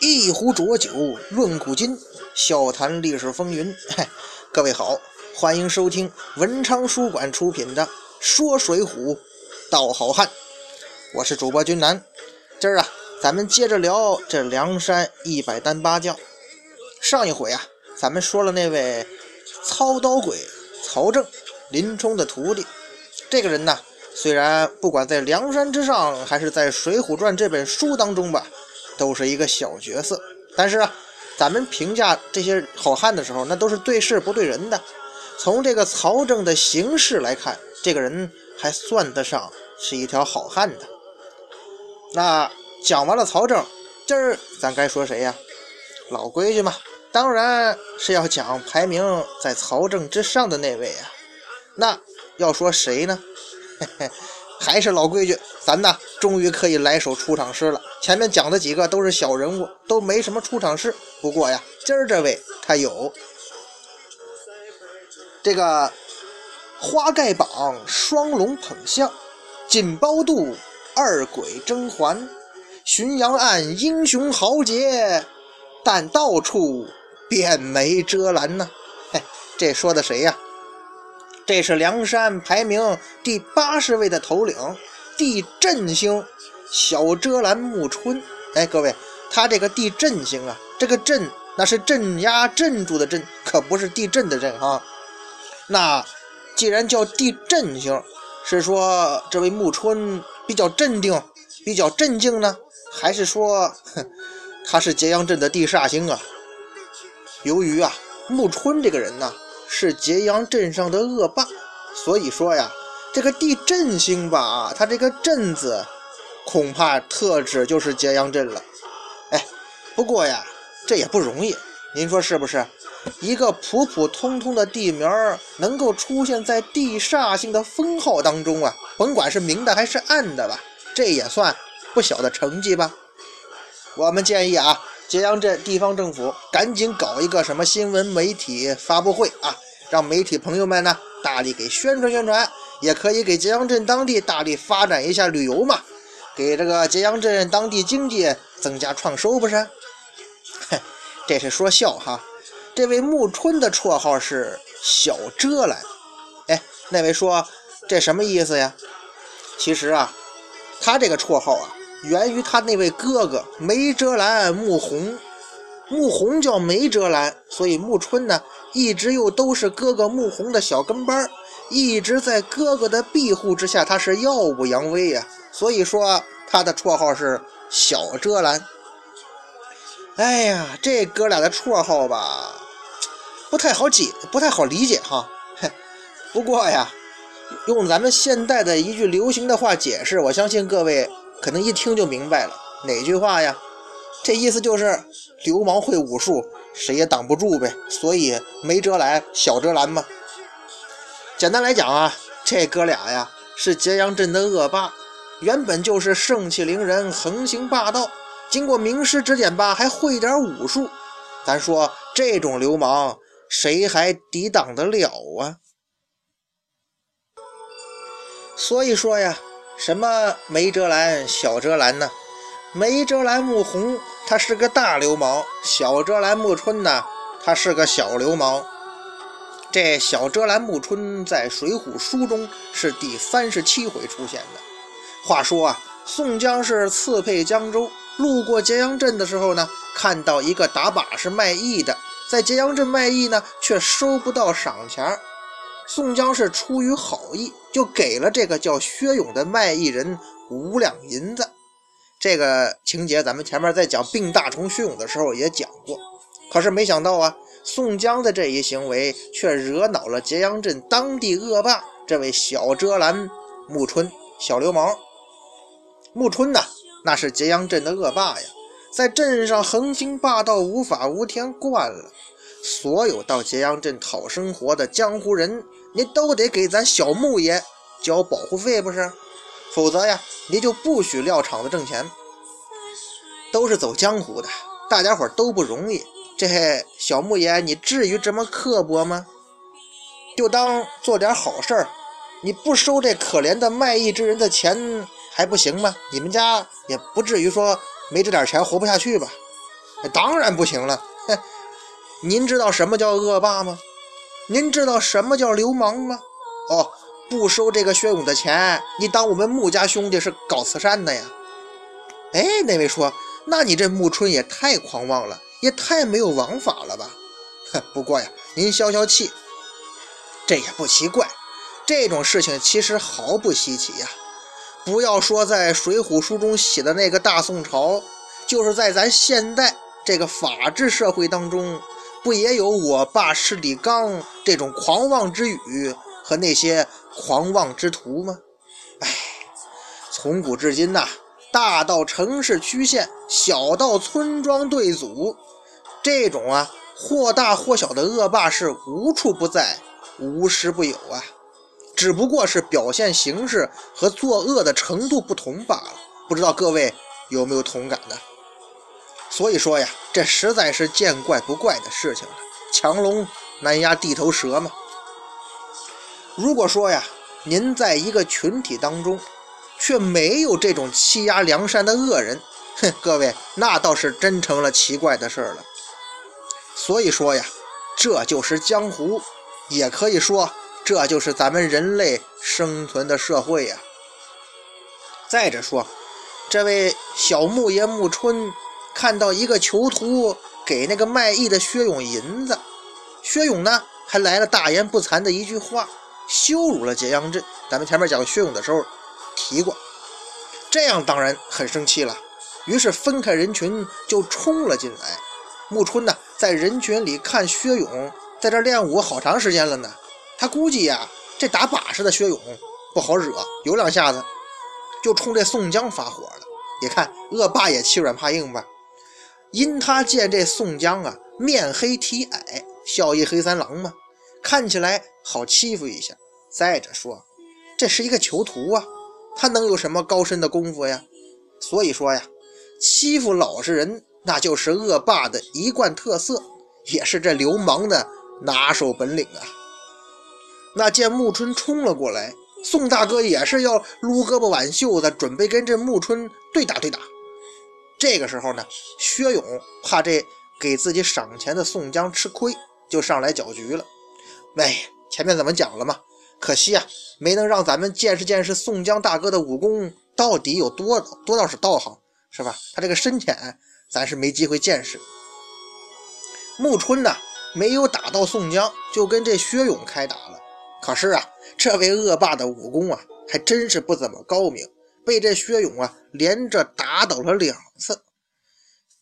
一壶浊酒论古今，笑谈历史风云。嘿，各位好，欢迎收听文昌书馆出品的《说水浒道好汉》，我是主播君南。今儿啊，咱们接着聊这梁山一百单八将。上一回啊，咱们说了那位操刀鬼曹正，林冲的徒弟。这个人呢，虽然不管在梁山之上，还是在《水浒传》这本书当中吧。都是一个小角色，但是啊，咱们评价这些好汉的时候，那都是对事不对人的。从这个曹正的行事来看，这个人还算得上是一条好汉的。那讲完了曹正，今儿咱该说谁呀？老规矩嘛，当然是要讲排名在曹正之上的那位呀。那要说谁呢？嘿嘿。还是老规矩，咱呢终于可以来首出场诗了。前面讲的几个都是小人物，都没什么出场诗。不过呀，今儿这位他有这个花盖榜双龙捧象，锦包肚二鬼争环，浔阳岸英雄豪杰，但到处遍没遮拦呢。嘿，这说的谁呀？这是梁山排名第八十位的头领，地震星小遮拦木春。哎，各位，他这个地震星啊，这个震那是镇压、镇住的镇，可不是地震的震哈。那既然叫地震星，是说这位木春比较镇定、比较镇静呢，还是说他是揭阳镇的地煞星啊？由于啊，木春这个人呢。是揭阳镇上的恶霸，所以说呀，这个地震星吧，它这个镇字，恐怕特指就是揭阳镇了。哎，不过呀，这也不容易，您说是不是？一个普普通通的地名儿能够出现在地煞星的封号当中啊，甭管是明的还是暗的吧，这也算不小的成绩吧。我们建议啊。揭阳镇地方政府赶紧搞一个什么新闻媒体发布会啊，让媒体朋友们呢大力给宣传宣传，也可以给揭阳镇当地大力发展一下旅游嘛，给这个揭阳镇当地经济增加创收不是？嘿，这是说笑哈。这位暮春的绰号是小遮拦，哎，那位说这什么意思呀？其实啊，他这个绰号啊。源于他那位哥哥梅遮拦穆弘，穆弘叫梅遮拦，所以穆春呢一直又都是哥哥穆弘的小跟班一直在哥哥的庇护之下，他是耀武扬威呀。所以说他的绰号是小遮拦。哎呀，这哥俩的绰号吧，不太好解，不太好理解哈。不过呀，用咱们现代的一句流行的话解释，我相信各位。可能一听就明白了哪句话呀？这意思就是流氓会武术，谁也挡不住呗。所以没遮拦，小遮拦嘛。简单来讲啊，这哥俩呀是揭阳镇的恶霸，原本就是盛气凌人、横行霸道。经过名师指点吧，还会点武术。咱说这种流氓，谁还抵挡得了啊？所以说呀。什么梅遮拦、小遮拦呢？梅遮拦穆弘他是个大流氓，小遮拦穆春呢，他是个小流氓。这小遮拦穆春在《水浒》书中是第三十七回出现的。话说啊，宋江是刺配江州，路过揭阳镇的时候呢，看到一个打把式卖艺的，在揭阳镇卖艺呢，却收不到赏钱儿。宋江是出于好意，就给了这个叫薛勇的卖艺人五两银子。这个情节咱们前面在讲病大虫薛勇的时候也讲过。可是没想到啊，宋江的这一行为却惹恼了揭阳镇当地恶霸这位小遮拦穆春小流氓。穆春呐，那是揭阳镇的恶霸呀，在镇上横行霸道，无法无天惯了。所有到揭阳镇讨生活的江湖人。你都得给咱小穆爷交保护费，不是？否则呀，你就不许撂场子挣钱。都是走江湖的，大家伙都不容易。这小木爷，你至于这么刻薄吗？就当做点好事儿，你不收这可怜的卖艺之人的钱还不行吗？你们家也不至于说没这点钱活不下去吧？当然不行了。您知道什么叫恶霸吗？您知道什么叫流氓吗？哦，不收这个薛勇的钱，你当我们穆家兄弟是搞慈善的呀？哎，那位说，那你这穆春也太狂妄了。也太没有王法了吧！哼，不过呀，您消消气，这也不奇怪。这种事情其实毫不稀奇呀。不要说在《水浒》书中写的那个大宋朝，就是在咱现代这个法治社会当中，不也有我爸是李刚这种狂妄之语和那些狂妄之徒吗？哎，从古至今呐，大到城市区县，小到村庄队组。这种啊，或大或小的恶霸是无处不在，无时不有啊，只不过是表现形式和作恶的程度不同罢了。不知道各位有没有同感呢？所以说呀，这实在是见怪不怪的事情了。强龙难压地头蛇嘛。如果说呀，您在一个群体当中，却没有这种欺压良善的恶人，哼，各位那倒是真成了奇怪的事儿了。所以说呀，这就是江湖，也可以说这就是咱们人类生存的社会呀。再者说，这位小木爷木春看到一个囚徒给那个卖艺的薛勇银子，薛勇呢还来了大言不惭的一句话，羞辱了解阳镇。咱们前面讲薛勇的时候提过，这样当然很生气了，于是分开人群就冲了进来。暮春呢？在人群里看薛勇在这练武好长时间了呢，他估计呀，这打把式的薛勇不好惹，有两下子就冲这宋江发火了。你看恶霸也欺软怕硬吧？因他见这宋江啊，面黑体矮，笑意黑三郎嘛，看起来好欺负一下。再者说，这是一个囚徒啊，他能有什么高深的功夫呀？所以说呀，欺负老实人。那就是恶霸的一贯特色，也是这流氓的拿手本领啊！那见穆春冲了过来，宋大哥也是要撸胳膊挽袖子，准备跟这穆春对打对打。这个时候呢，薛勇怕这给自己赏钱的宋江吃亏，就上来搅局了。哎，前面怎么讲了嘛？可惜啊，没能让咱们见识见识宋江大哥的武功到底有多多道是道行，是吧？他这个深浅。咱是没机会见识。穆春呢，没有打到宋江，就跟这薛勇开打了。可是啊，这位恶霸的武功啊，还真是不怎么高明，被这薛勇啊连着打倒了两次。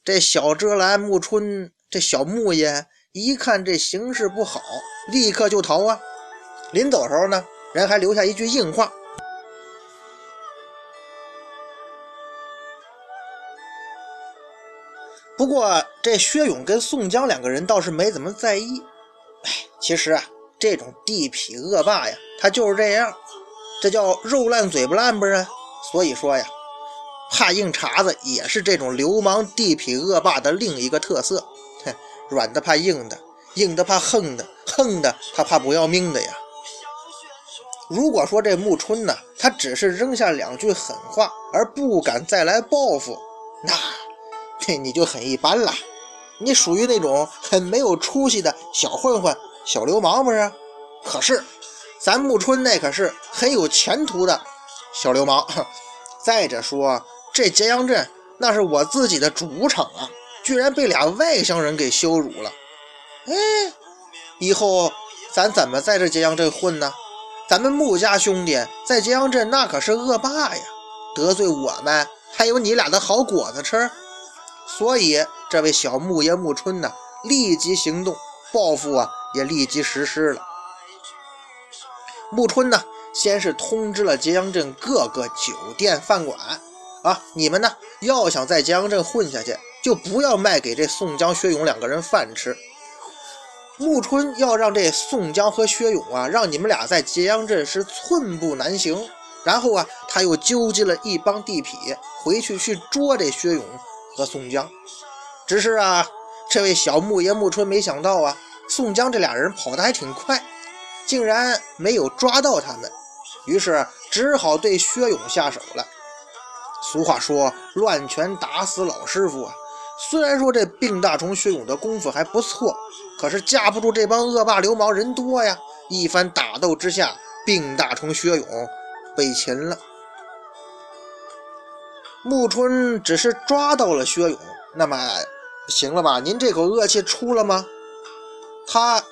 这小遮拦木春，这小木爷一看这形势不好，立刻就逃啊。临走时候呢，人还留下一句硬话。不过这薛勇跟宋江两个人倒是没怎么在意。哎，其实啊，这种地痞恶霸呀，他就是这样，这叫肉烂嘴不烂不啊。所以说呀，怕硬茬子也是这种流氓地痞恶霸的另一个特色。哼，软的怕硬的，硬的怕横的，横的他怕不要命的呀。如果说这穆春呢，他只是扔下两句狠话而不敢再来报复，那……嘿，你就很一般了，你属于那种很没有出息的小混混、小流氓，不是？可是，咱穆春那可是很有前途的小流氓。再者说，这揭阳镇那是我自己的主场啊，居然被俩外乡人给羞辱了。哎，以后咱怎么在这揭阳镇混呢？咱们穆家兄弟在揭阳镇那可是恶霸呀，得罪我们还有你俩的好果子吃。所以，这位小木爷穆春呢，立即行动报复啊，也立即实施了。穆春呢，先是通知了揭阳镇各个酒店饭馆啊，你们呢要想在揭阳镇混下去，就不要卖给这宋江、薛勇两个人饭吃。木春要让这宋江和薛勇啊，让你们俩在揭阳镇是寸步难行。然后啊，他又纠集了一帮地痞回去去捉这薛勇。和宋江，只是啊，这位小木爷木春没想到啊，宋江这俩人跑得还挺快，竟然没有抓到他们，于是只好对薛勇下手了。俗话说“乱拳打死老师傅”啊。虽然说这病大虫薛勇的功夫还不错，可是架不住这帮恶霸流氓人多呀。一番打斗之下，病大虫薛勇被擒了。暮春只是抓到了薛勇，那么行了吧？您这口恶气出了吗？他，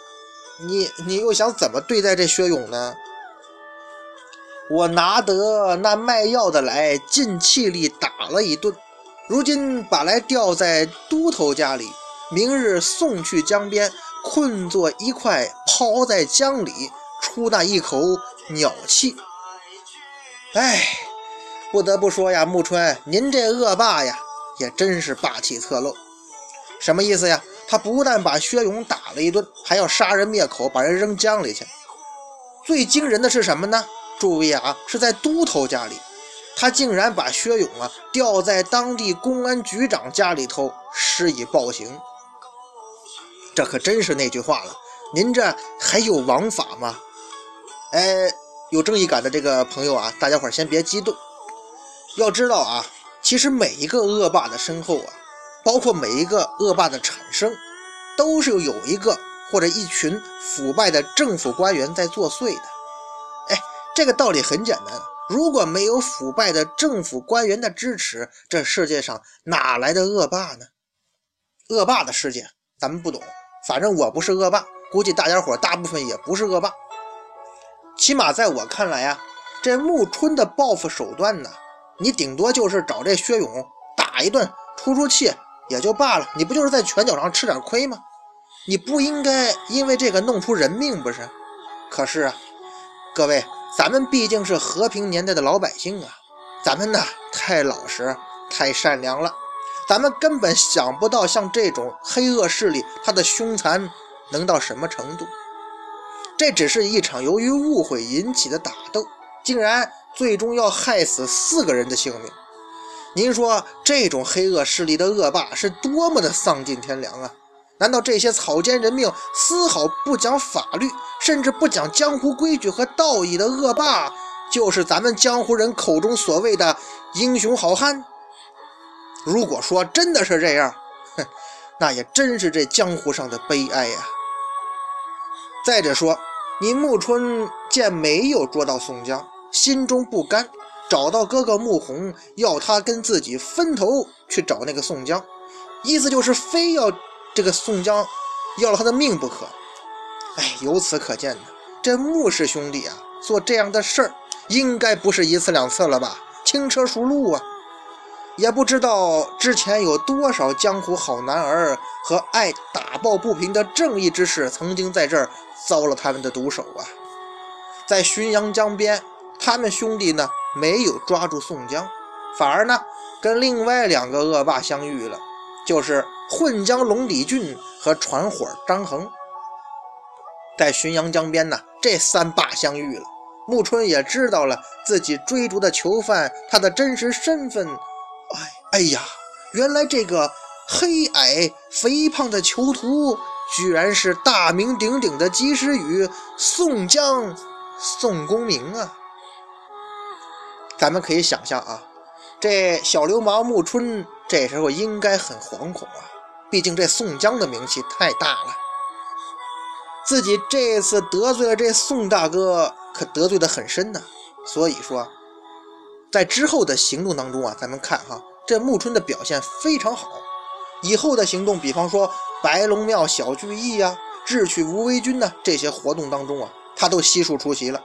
你你又想怎么对待这薛勇呢？我拿得那卖药的来，尽气力打了一顿。如今把来吊在都头家里，明日送去江边，困作一块，抛在江里，出那一口鸟气。哎，不得不说呀，木春，您这恶霸呀，也真是霸气侧漏。什么意思呀？他不但把薛勇打了一顿，还要杀人灭口，把人扔江里去。最惊人的是什么呢？注意啊，是在都头家里。他竟然把薛勇啊吊在当地公安局长家里头施以暴行，这可真是那句话了。您这还有王法吗？哎，有正义感的这个朋友啊，大家伙先别激动。要知道啊，其实每一个恶霸的身后啊，包括每一个恶霸的产生，都是有一个或者一群腐败的政府官员在作祟的。这个道理很简单。如果没有腐败的政府官员的支持，这世界上哪来的恶霸呢？恶霸的世界咱们不懂，反正我不是恶霸，估计大家伙大部分也不是恶霸。起码在我看来呀，这穆春的报复手段呢，你顶多就是找这薛勇打一顿出出气也就罢了，你不就是在拳脚上吃点亏吗？你不应该因为这个弄出人命不是？可是啊，各位。咱们毕竟是和平年代的老百姓啊，咱们呢太老实、太善良了，咱们根本想不到像这种黑恶势力，他的凶残能到什么程度。这只是一场由于误会引起的打斗，竟然最终要害死四个人的性命。您说这种黑恶势力的恶霸是多么的丧尽天良啊！难道这些草菅人命、丝毫不讲法律，甚至不讲江湖规矩和道义的恶霸，就是咱们江湖人口中所谓的英雄好汉？如果说真的是这样，哼，那也真是这江湖上的悲哀呀。再者说，你穆春见没有捉到宋江，心中不甘，找到哥哥穆弘，要他跟自己分头去找那个宋江，意思就是非要。这个宋江要了他的命不可，哎，由此可见呢，这穆氏兄弟啊，做这样的事儿，应该不是一次两次了吧？轻车熟路啊，也不知道之前有多少江湖好男儿和爱打抱不平的正义之士，曾经在这儿遭了他们的毒手啊。在浔阳江边，他们兄弟呢没有抓住宋江，反而呢跟另外两个恶霸相遇了，就是。混江龙李俊和船伙张衡在浔阳江边呢，这三霸相遇了。穆春也知道了自己追逐的囚犯他的真实身份。哎哎呀，原来这个黑矮肥胖的囚徒，居然是大名鼎鼎的及时雨宋江宋公明啊！咱们可以想象啊，这小流氓穆春这时候应该很惶恐啊。毕竟这宋江的名气太大了，自己这次得罪了这宋大哥，可得罪的很深呢。所以说，在之后的行动当中啊，咱们看哈，这穆春的表现非常好。以后的行动，比方说白龙庙小聚义呀、智取无为军呢这些活动当中啊，他都悉数出席了。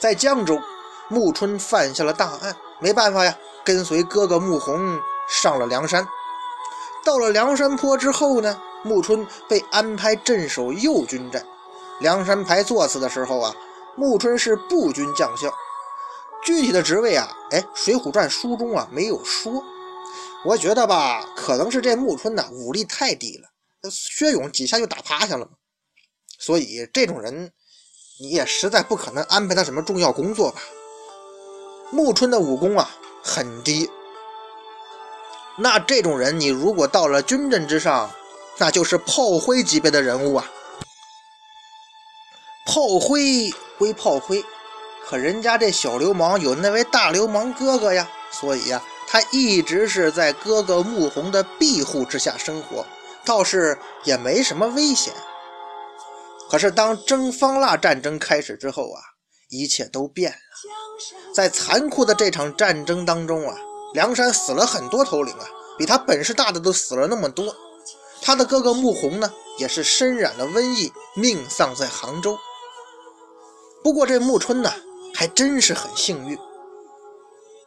在江州，穆春犯下了大案，没办法呀，跟随哥哥穆弘上了梁山。到了梁山坡之后呢，穆春被安排镇守右军寨。梁山排座次的时候啊，穆春是步军将校，具体的职位啊，哎，《水浒传》书中啊没有说。我觉得吧，可能是这穆春呐武力太低了，薛勇几下就打趴下了嘛。所以这种人，你也实在不可能安排他什么重要工作吧。穆春的武功啊很低。那这种人，你如果到了军阵之上，那就是炮灰级别的人物啊。炮灰归炮灰，可人家这小流氓有那位大流氓哥哥呀，所以呀，他一直是在哥哥穆弘的庇护之下生活，倒是也没什么危险。可是当征方腊战争开始之后啊，一切都变了。在残酷的这场战争当中啊，梁山死了很多头领啊，比他本事大的都死了那么多。他的哥哥穆弘呢，也是身染了瘟疫，命丧在杭州。不过这穆春呢，还真是很幸运，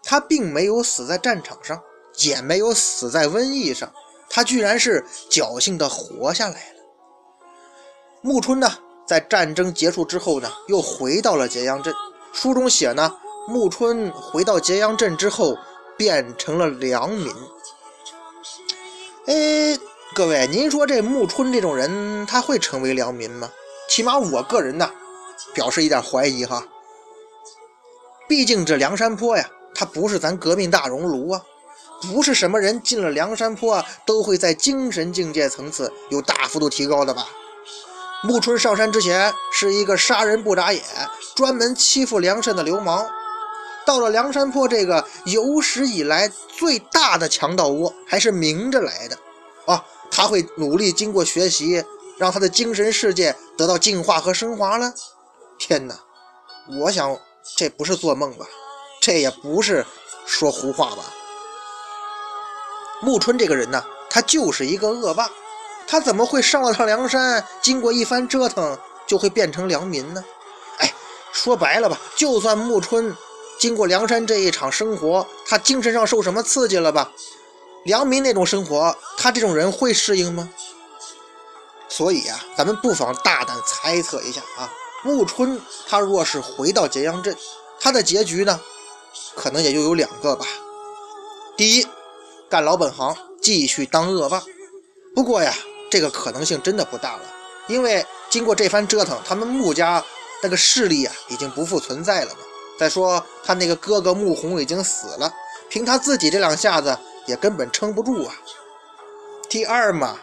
他并没有死在战场上，也没有死在瘟疫上，他居然是侥幸的活下来了。穆春呢，在战争结束之后呢，又回到了揭阳镇。书中写呢，穆春回到揭阳镇之后，变成了良民。哎，各位，您说这穆春这种人，他会成为良民吗？起码我个人呢。表示一点怀疑哈，毕竟这梁山坡呀，它不是咱革命大熔炉啊，不是什么人进了梁山坡啊都会在精神境界层次有大幅度提高的吧？穆春上山之前是一个杀人不眨眼、专门欺负梁山的流氓，到了梁山坡这个有史以来最大的强盗窝，还是明着来的啊！他会努力经过学习，让他的精神世界得到净化和升华了。天哪，我想这不是做梦吧？这也不是说胡话吧？穆春这个人呢，他就是一个恶霸，他怎么会上了趟梁山，经过一番折腾就会变成良民呢？哎，说白了吧，就算穆春经过梁山这一场生活，他精神上受什么刺激了吧？良民那种生活，他这种人会适应吗？所以啊，咱们不妨大胆猜测一下啊。穆春他若是回到揭阳镇，他的结局呢，可能也就有两个吧。第一，干老本行，继续当恶霸。不过呀，这个可能性真的不大了，因为经过这番折腾，他们穆家那个势力啊，已经不复存在了嘛。再说他那个哥哥穆弘已经死了，凭他自己这两下子也根本撑不住啊。第二嘛，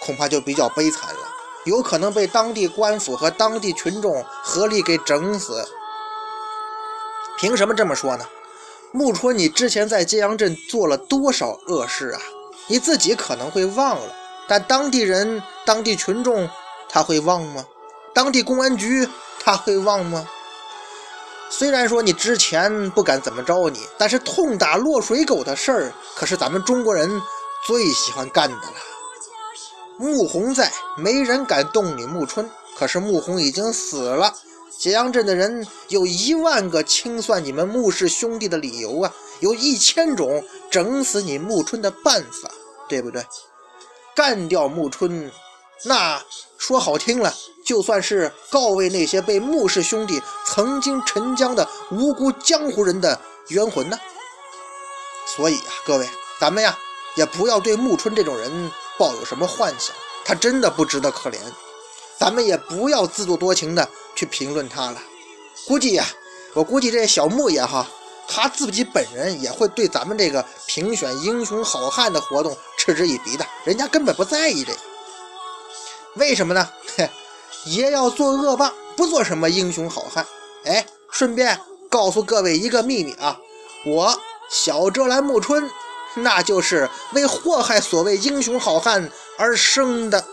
恐怕就比较悲惨了。有可能被当地官府和当地群众合力给整死。凭什么这么说呢？穆春，你之前在揭阳镇做了多少恶事啊？你自己可能会忘了，但当地人、当地群众他会忘吗？当地公安局他会忘吗？虽然说你之前不敢怎么着你，但是痛打落水狗的事儿可是咱们中国人最喜欢干的了。穆弘在，没人敢动你穆春。可是穆弘已经死了，揭阳镇的人有一万个清算你们穆氏兄弟的理由啊，有一千种整死你穆春的办法，对不对？干掉穆春，那说好听了，就算是告慰那些被穆氏兄弟曾经沉江的无辜江湖人的冤魂呢。所以啊，各位，咱们呀，也不要对穆春这种人。抱有什么幻想？他真的不值得可怜，咱们也不要自作多情的去评论他了。估计呀，我估计这小穆爷哈，他自己本人也会对咱们这个评选英雄好汉的活动嗤之以鼻的，人家根本不在意这个。为什么呢？嘿，爷要做恶霸，不做什么英雄好汉。哎，顺便告诉各位一个秘密啊，我小遮拦暮春。那就是为祸害所谓英雄好汉而生的。